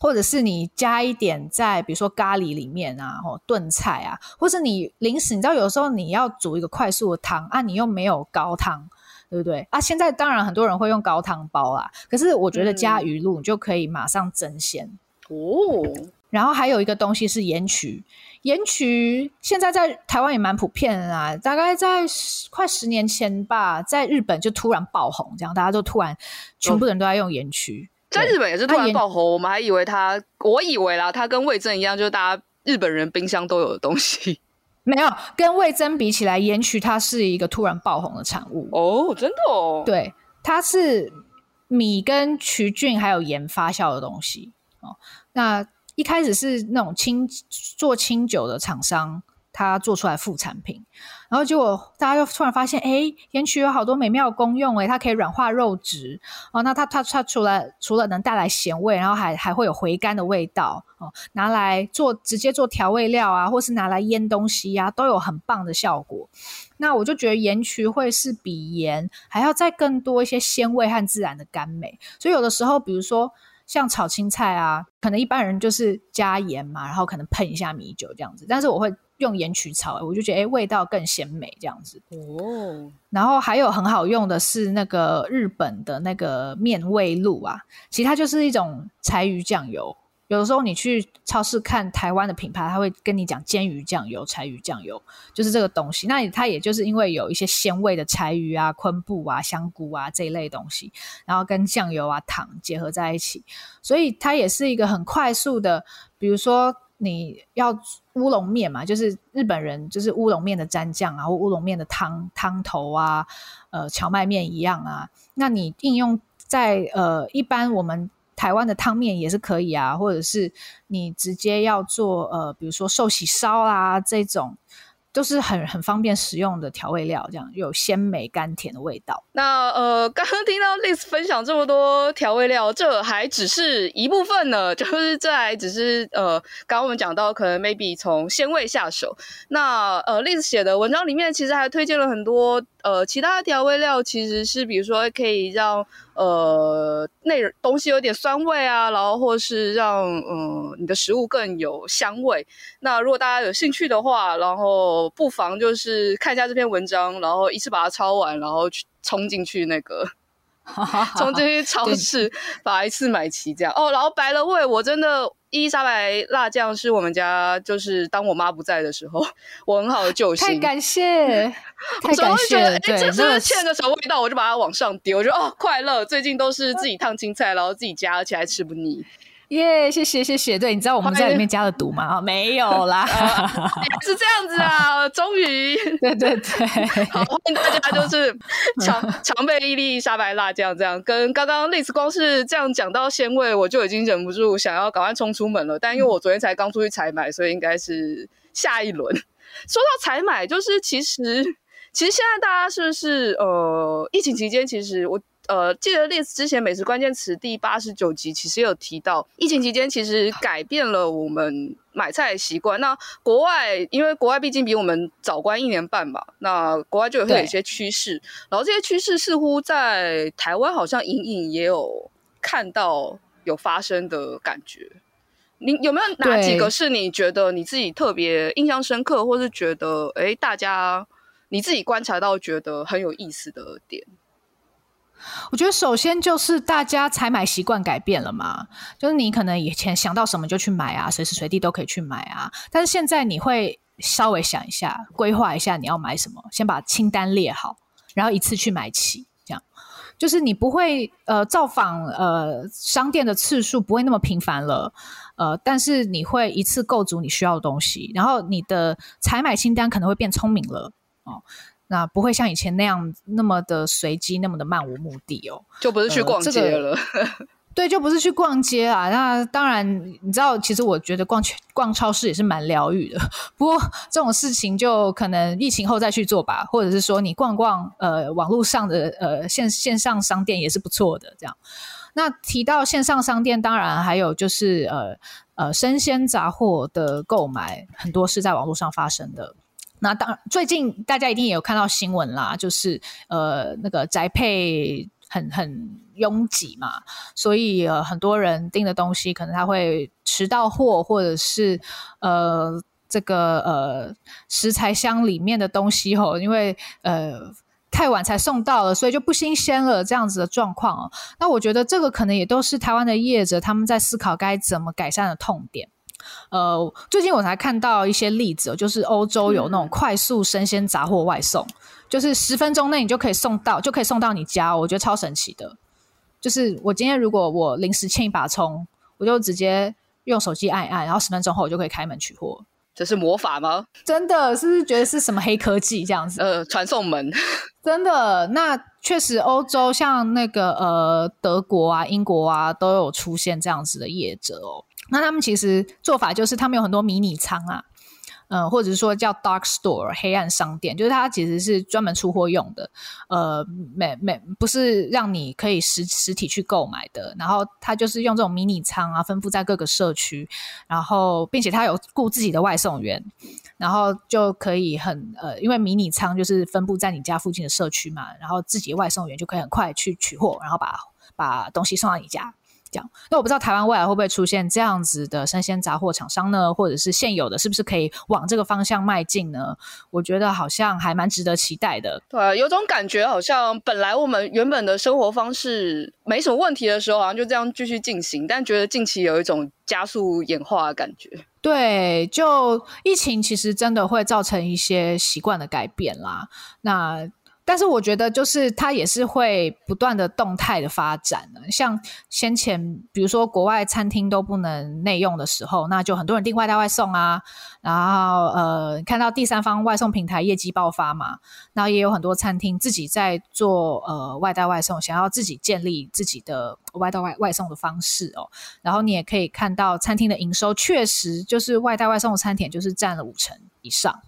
或者是你加一点在比如说咖喱里面啊，或炖菜啊，或是你临时你知道有的时候你要煮一个快速的汤啊，你又没有高汤。对不对啊？现在当然很多人会用高汤包啊，可是我觉得加鱼露你就可以马上增鲜哦。然后还有一个东西是盐曲，盐曲现在在台湾也蛮普遍的啦，大概在快十年前吧，在日本就突然爆红，这样大家都突然全部人都在用盐曲，在日本也是突然爆红，我们还以为它，我以为啦，它跟味噌一样，就是大家日本人冰箱都有的东西。没有，跟味噌比起来，盐曲它是一个突然爆红的产物哦，真的哦。对，它是米跟曲菌还有盐发酵的东西哦。那一开始是那种清做清酒的厂商。他做出来副产品，然后结果大家就突然发现，哎，盐曲有好多美妙功用，哎，它可以软化肉质哦。那它它它除了除了能带来咸味，然后还还会有回甘的味道哦，拿来做直接做调味料啊，或是拿来腌东西呀、啊，都有很棒的效果。那我就觉得盐曲会是比盐还要再更多一些鲜味和自然的甘美。所以有的时候，比如说像炒青菜啊，可能一般人就是加盐嘛，然后可能喷一下米酒这样子，但是我会。用盐曲炒，我就觉得哎，味道更鲜美这样子哦。然后还有很好用的是那个日本的那个面味露啊，其实它就是一种柴鱼酱油。有的时候你去超市看台湾的品牌，他会跟你讲煎鱼酱油、柴鱼酱油，就是这个东西。那它也就是因为有一些鲜味的柴鱼啊、昆布啊、香菇啊这一类东西，然后跟酱油啊、糖结合在一起，所以它也是一个很快速的，比如说。你要乌龙面嘛，就是日本人就是乌龙面的蘸酱啊，或乌龙面的汤汤头啊，呃，蕎麦面一样啊。那你应用在呃一般我们台湾的汤面也是可以啊，或者是你直接要做呃，比如说寿喜烧啊这种。都是很很方便食用的调味料，这样有鲜美甘甜的味道。那呃，刚刚听到 Liz 分享这么多调味料，这还只是一部分呢，就是这还只是呃，刚刚我们讲到可能 maybe 从鲜味下手。那呃，Liz 写的文章里面其实还推荐了很多呃其他的调味料，其实是比如说可以让。呃，内容东西有点酸味啊，然后或是让嗯、呃、你的食物更有香味。那如果大家有兴趣的话，然后不妨就是看一下这篇文章，然后一次把它抄完，然后去冲进去那个。从这些超市把一次买齐，这样哦。然后白了味，我真的伊莎白辣酱是我们家，就是当我妈不在的时候，我很好的救星。太感谢，太感谢了。对，这是欠个什么味道，我就把它往上丢。我觉得哦，快乐。最近都是自己烫青菜，然后自己夹，而且还吃不腻。耶，谢谢谢谢。对，你知道我们在里面加了毒吗？啊，没有啦，是这样子啊，终于，对对对，好，欢迎大家，就是常常备一粒沙白辣酱，这样跟刚刚 Liz 光是这样讲到鲜味，我就已经忍不住想要赶快冲出门了。但因为我昨天才刚出去采买，所以应该是下一轮。说到采买，就是其实其实现在大家是不是呃，疫情期间，其实我。呃，记得 Liz 之前美食关键词第八十九集其实有提到，疫情期间其实改变了我们买菜的习惯。那国外，因为国外毕竟比我们早关一年半嘛，那国外就会有一些趋势，然后这些趋势似乎在台湾好像隐隐也有看到有发生的感觉。你有没有哪几个是你觉得你自己特别印象深刻，或是觉得哎，大家你自己观察到觉得很有意思的点？我觉得首先就是大家采买习惯改变了嘛，就是你可能以前想到什么就去买啊，随时随地都可以去买啊。但是现在你会稍微想一下，规划一下你要买什么，先把清单列好，然后一次去买齐。这样就是你不会呃造访呃商店的次数不会那么频繁了，呃，但是你会一次购足你需要的东西，然后你的采买清单可能会变聪明了哦。那不会像以前那样那么的随机，那么的漫无目的哦，就不是去逛街了。呃这个、对，就不是去逛街啊。那当然，你知道，其实我觉得逛逛超市也是蛮疗愈的。不过这种事情就可能疫情后再去做吧，或者是说你逛逛呃网络上的呃线线上商店也是不错的。这样，那提到线上商店，当然还有就是呃呃生鲜杂货的购买，很多是在网络上发生的。那当最近大家一定也有看到新闻啦，就是呃那个宅配很很拥挤嘛，所以呃很多人订的东西可能他会迟到货，或者是呃这个呃食材箱里面的东西吼，因为呃太晚才送到了，所以就不新鲜了这样子的状况哦。那我觉得这个可能也都是台湾的业者他们在思考该怎么改善的痛点。呃，最近我才看到一些例子，就是欧洲有那种快速生鲜杂货外送，嗯、就是十分钟内你就可以送到，就可以送到你家，我觉得超神奇的。就是我今天如果我临时欠一把葱，我就直接用手机按一按，然后十分钟后我就可以开门取货。这是魔法吗？真的，是不是觉得是什么黑科技这样子？呃，传送门。真的，那确实欧洲像那个呃德国啊、英国啊都有出现这样子的业者哦。那他们其实做法就是，他们有很多迷你仓啊，嗯、或者是说叫 dark store 黑暗商店，就是它其实是专门出货用的，呃，没没不是让你可以实实体去购买的。然后它就是用这种迷你仓啊，分布在各个社区，然后并且它有雇自己的外送员，然后就可以很呃，因为迷你仓就是分布在你家附近的社区嘛，然后自己外送员就可以很快去取货，然后把把东西送到你家。那我不知道台湾未来会不会出现这样子的生鲜杂货厂商呢？或者是现有的，是不是可以往这个方向迈进呢？我觉得好像还蛮值得期待的。对啊，有种感觉，好像本来我们原本的生活方式没什么问题的时候，好像就这样继续进行，但觉得近期有一种加速演化的感觉。对，就疫情其实真的会造成一些习惯的改变啦。那。但是我觉得，就是它也是会不断的动态的发展的。像先前，比如说国外餐厅都不能内用的时候，那就很多人订外带外送啊。然后呃，看到第三方外送平台业绩爆发嘛，然后也有很多餐厅自己在做呃外带外送，想要自己建立自己的外带外外送的方式哦。然后你也可以看到餐厅的营收确实就是外带外送的餐点就是占了五成以上。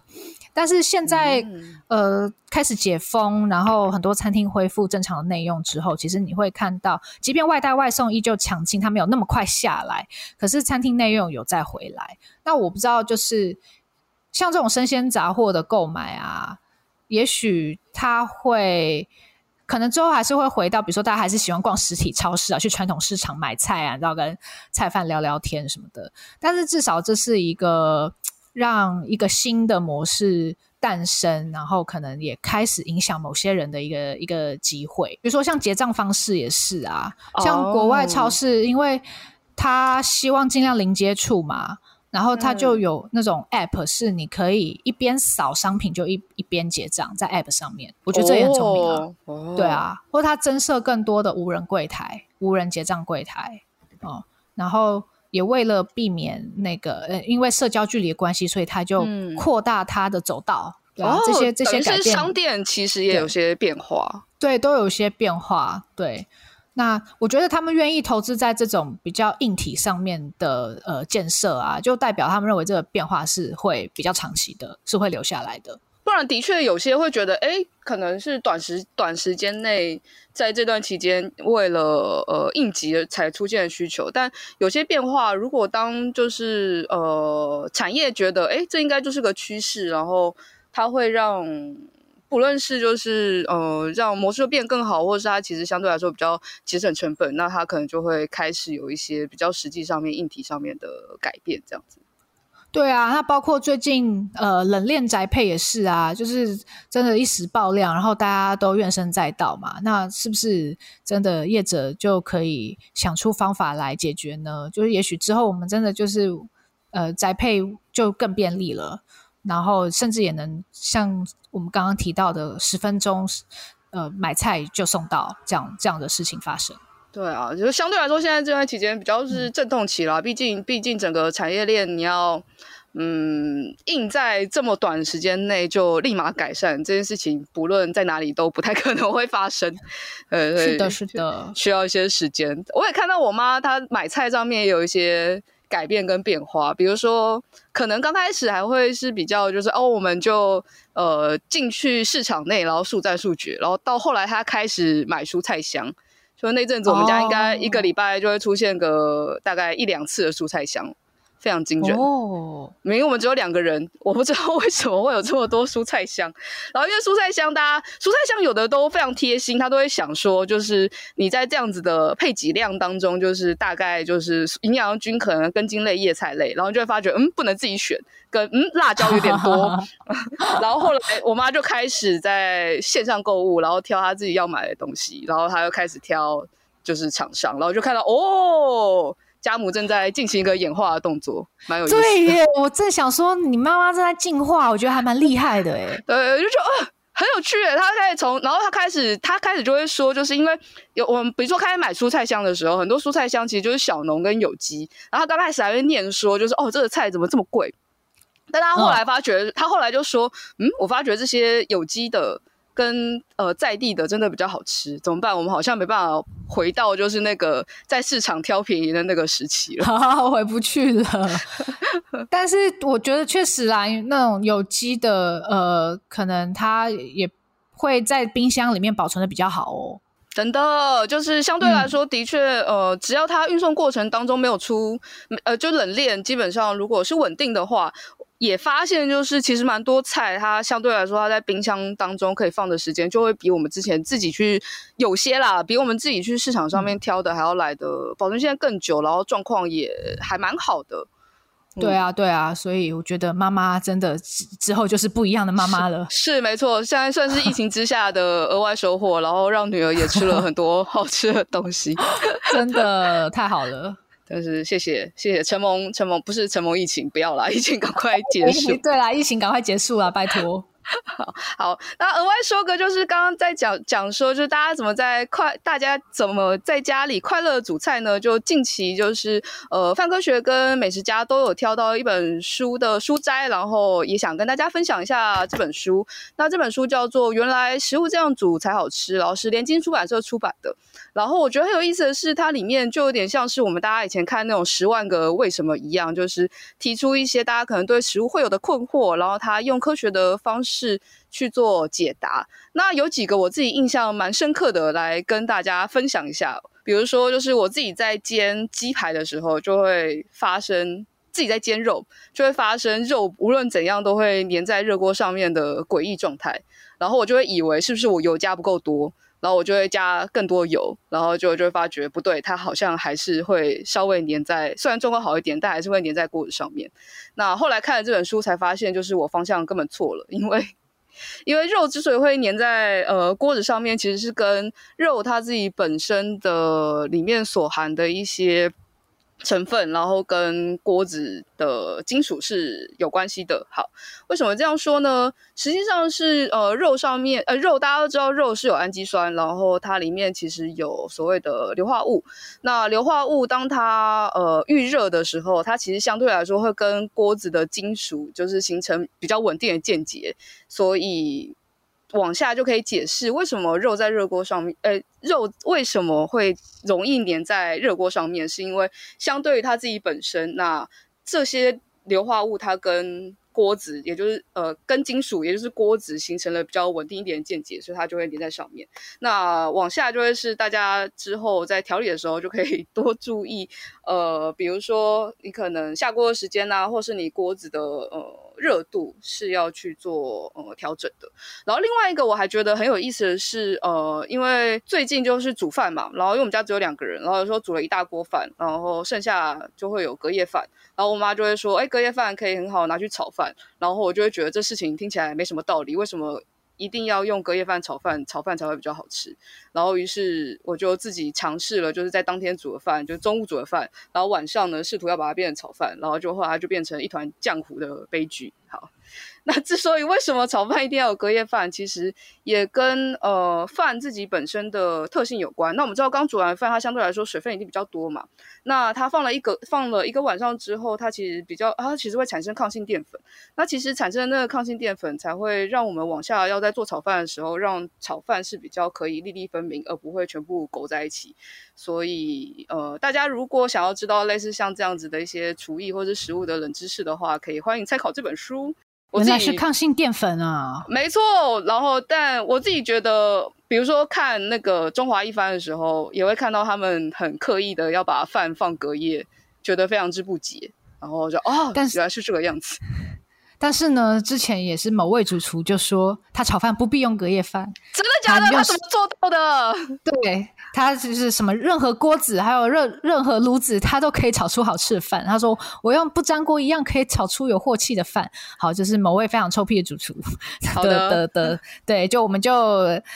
但是现在，嗯、呃，开始解封，然后很多餐厅恢复正常的内用之后，其实你会看到，即便外带外送依旧强劲，它没有那么快下来，可是餐厅内用有再回来。那我不知道，就是像这种生鲜杂货的购买啊，也许它会可能之后还是会回到，比如说大家还是喜欢逛实体超市啊，去传统市场买菜啊，然后跟菜贩聊聊天什么的。但是至少这是一个。让一个新的模式诞生，然后可能也开始影响某些人的一个一个机会。比如说像结账方式也是啊，像国外超市，因为他希望尽量零接触嘛，然后他就有那种 app 是你可以一边扫商品就一一边结账，在 app 上面，我觉得这也很聪明啊。对啊，或者他增设更多的无人柜台、无人结账柜台哦。然后也为了避免那个呃，因为社交距离的关系，所以他就扩大他的走道。嗯、对、啊哦，这些这些改变，商店其实也有些变化，对，对都有些变化。对，那我觉得他们愿意投资在这种比较硬体上面的呃建设啊，就代表他们认为这个变化是会比较长期的，是会留下来的。不然，的确有些会觉得，哎，可能是短时短时间内，在这段期间，为了呃应急才出现的需求。但有些变化，如果当就是呃产业觉得，哎，这应该就是个趋势，然后它会让不论是就是呃让模式变更好，或者是它其实相对来说比较节省成本，那它可能就会开始有一些比较实际上面硬体上面的改变，这样子。对啊，那包括最近呃冷链宅配也是啊，就是真的一时爆量，然后大家都怨声载道嘛。那是不是真的业者就可以想出方法来解决呢？就是也许之后我们真的就是呃宅配就更便利了，然后甚至也能像我们刚刚提到的十分钟呃买菜就送到这样这样的事情发生。对啊，就是相对来说，现在这段期间比较是阵痛期啦。毕竟，毕竟整个产业链你要，嗯，硬在这么短时间内就立马改善这件事情，不论在哪里都不太可能会发生。呃，是的，是的，需要一些时间。我也看到我妈她买菜上面有一些改变跟变化，比如说，可能刚开始还会是比较就是哦，我们就呃进去市场内，然后速战速决，然后到后来她开始买蔬菜箱。就那阵子，我们家应该一个礼拜就会出现个大概一两次的蔬菜箱。非常惊人哦！因为我们只有两个人，我不知道为什么会有这么多蔬菜箱。然后因为蔬菜箱，大家蔬菜箱有的都非常贴心，他都会想说，就是你在这样子的配给量当中，就是大概就是营养均衡，根茎类、叶菜类，然后就会发觉，嗯，不能自己选，跟嗯辣椒有点多。然后后来我妈就开始在线上购物，然后挑她自己要买的东西，然后她又开始挑就是厂商，然后就看到哦。家母正在进行一个演化的动作，蛮有意思的。对耶，我正想说，你妈妈正在进化，我觉得还蛮厉害的哎。对，就觉得呃很有趣。他开始从，然后他开始，他开始就会说，就是因为有我们，比如说开始买蔬菜箱的时候，很多蔬菜箱其实就是小农跟有机。然后他刚开始还会念说，就是哦，这个菜怎么这么贵？但他后来发觉，嗯、他后来就说，嗯，我发觉这些有机的。跟呃在地的真的比较好吃，怎么办？我们好像没办法回到就是那个在市场挑便宜的那个时期了，好回不去了。但是我觉得确实啦，那种有机的呃，可能它也会在冰箱里面保存的比较好哦。真的，就是相对来说，的确、嗯，呃，只要它运送过程当中没有出呃，就冷链，基本上如果是稳定的话。也发现，就是其实蛮多菜，它相对来说，它在冰箱当中可以放的时间，就会比我们之前自己去有些啦，比我们自己去市场上面挑的还要来的保存现在更久，然后状况也还蛮好的。对啊，对啊，所以我觉得妈妈真的之后就是不一样的妈妈了。是，是没错，现在算是疫情之下的额外收获，然后让女儿也吃了很多 好吃的东西，真的太好了。但是谢谢谢谢承蒙承蒙，不是承蒙疫情，不要啦，疫情赶快结束。对啦，疫情赶快结束啦，拜托。好，好，那额外说个，就是刚刚在讲讲说，就是大家怎么在快，大家怎么在家里快乐煮菜呢？就近期就是呃，范科学跟美食家都有挑到一本书的书摘，然后也想跟大家分享一下这本书。那这本书叫做《原来食物这样煮才好吃》，然后是联经出版社出版的。然后我觉得很有意思的是，它里面就有点像是我们大家以前看那种《十万个为什么》一样，就是提出一些大家可能对食物会有的困惑，然后他用科学的方式。去做解答。那有几个我自己印象蛮深刻的，来跟大家分享一下。比如说，就是我自己在煎鸡排的时候，就会发生自己在煎肉，就会发生肉无论怎样都会粘在热锅上面的诡异状态。然后我就会以为是不是我油加不够多，然后我就会加更多油，然后就就会发觉不对，它好像还是会稍微粘在，虽然状况好一点，但还是会粘在锅子上面。那后来看了这本书才发现，就是我方向根本错了，因为。因为肉之所以会粘在呃锅子上面，其实是跟肉它自己本身的里面所含的一些成分，然后跟锅子的金属是有关系的。好，为什么这样说呢？实际上是呃肉上面呃肉大家都知道肉是有氨基酸，然后它里面其实有所谓的硫化物。那硫化物当它呃遇热的时候，它其实相对来说会跟锅子的金属就是形成比较稳定的键结，所以。往下就可以解释为什么肉在热锅上面，呃，肉为什么会容易粘在热锅上面，是因为相对于它自己本身，那这些硫化物它跟锅子，也就是呃跟金属，也就是锅子形成了比较稳定一点的键结，所以它就会粘在上面。那往下就会是大家之后在调理的时候就可以 多注意，呃，比如说你可能下锅的时间啊，或是你锅子的呃。热度是要去做呃调整的，然后另外一个我还觉得很有意思的是，呃，因为最近就是煮饭嘛，然后因为我们家只有两个人，然后有时候煮了一大锅饭，然后剩下就会有隔夜饭，然后我妈就会说，哎，隔夜饭可以很好拿去炒饭，然后我就会觉得这事情听起来没什么道理，为什么？一定要用隔夜饭炒饭，炒饭才会比较好吃。然后于是我就自己尝试了，就是在当天煮的饭，就中午煮的饭，然后晚上呢试图要把它变成炒饭，然后就后来就变成一团浆糊的悲剧。好。那之所以为什么炒饭一定要有隔夜饭，其实也跟呃饭自己本身的特性有关。那我们知道刚煮完饭，它相对来说水分一定比较多嘛。那它放了一个放了一个晚上之后，它其实比较它其实会产生抗性淀粉。那其实产生的那个抗性淀粉才会让我们往下要在做炒饭的时候，让炒饭是比较可以粒粒分明，而不会全部勾在一起。所以呃，大家如果想要知道类似像这样子的一些厨艺或者食物的冷知识的话，可以欢迎参考这本书。原来是抗性淀粉啊，没错。然后，但我自己觉得，比如说看那个中华一番的时候，也会看到他们很刻意的要把饭放隔夜，觉得非常之不解。然后就哦，原来是这个样子。但是呢，之前也是某位主厨就说，他炒饭不必用隔夜饭。真的假的？他，他怎么做到的？对，他就是什么任何锅子，还有任任何炉子，他都可以炒出好吃的饭。他说我用不粘锅一样可以炒出有镬气的饭。好，就是某位非常臭屁的主厨好的的的，对，就我们就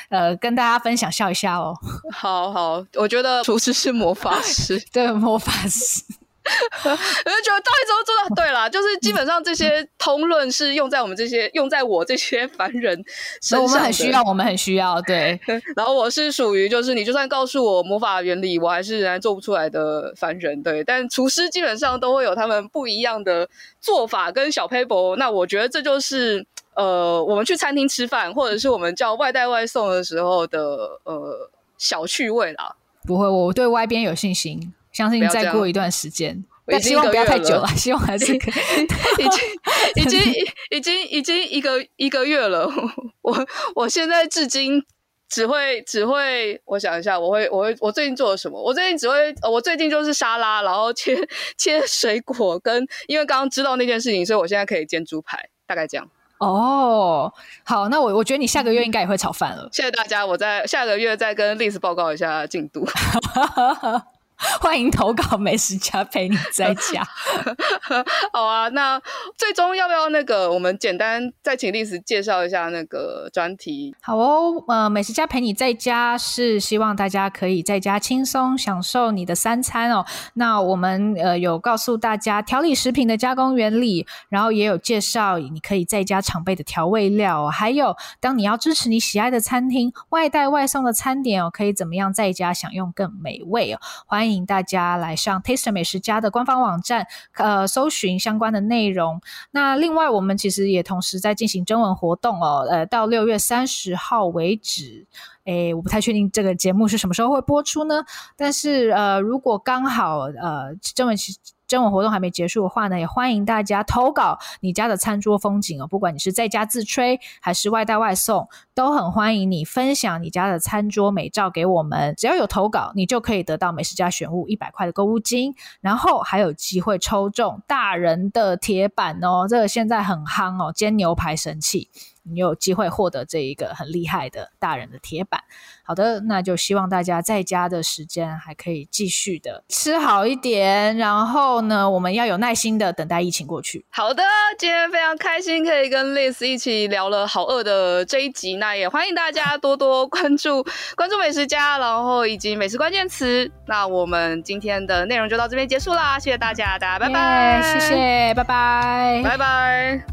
呃跟大家分享笑一下哦。好好，我觉得厨师是魔法师，对，魔法师。我就觉得到底怎么做到？对啦，就是基本上这些通论是用在我们这些用在我这些凡人身上，我们很需要，我们很需要。对，然后我是属于就是你就算告诉我魔法原理，我还是仍然做不出来的凡人。对，但厨师基本上都会有他们不一样的做法跟小 paper，。那我觉得这就是呃，我们去餐厅吃饭，或者是我们叫外带外送的时候的呃小趣味啦。不会，我对外边有信心。相信再过一段时间，但希望不要太久了。希望还是可以。已经 已经已经已经一个一个月了。我我现在至今只会只会，我想一下，我会我会我最近做了什么？我最近只会，我最近就是沙拉，然后切切水果，跟因为刚刚知道那件事情，所以我现在可以煎猪排，大概这样。哦，好，那我我觉得你下个月应该也会炒饭了。谢谢大家，我在下个月再跟 Liz 报告一下进度。欢迎投稿，美食家陪你在家。好啊，那最终要不要那个？我们简单再请 Liz 介绍一下那个专题。好哦，呃，美食家陪你在家是希望大家可以在家轻松享受你的三餐哦。那我们呃有告诉大家调理食品的加工原理，然后也有介绍你可以在家常备的调味料，还有当你要支持你喜爱的餐厅外带外送的餐点哦，可以怎么样在家享用更美味哦？欢迎。欢迎大家来上 Taste 美食家的官方网站，呃，搜寻相关的内容。那另外，我们其实也同时在进行征文活动哦，呃，到六月三十号为止。诶，我不太确定这个节目是什么时候会播出呢？但是，呃，如果刚好呃征文期。征文活动还没结束的话呢，也欢迎大家投稿你家的餐桌风景哦。不管你是在家自吹还是外带外送，都很欢迎你分享你家的餐桌美照给我们。只要有投稿，你就可以得到美食家选物一百块的购物金，然后还有机会抽中大人的铁板哦。这个现在很夯哦，煎牛排神器。你有机会获得这一个很厉害的大人的铁板。好的，那就希望大家在家的时间还可以继续的吃好一点，然后呢，我们要有耐心的等待疫情过去。好的，今天非常开心可以跟 Liz 一起聊了好饿的这一集，那也欢迎大家多多关注关注美食家，然后以及美食关键词。那我们今天的内容就到这边结束啦，谢谢大家，大家拜拜，yeah, 谢谢，拜拜，拜拜。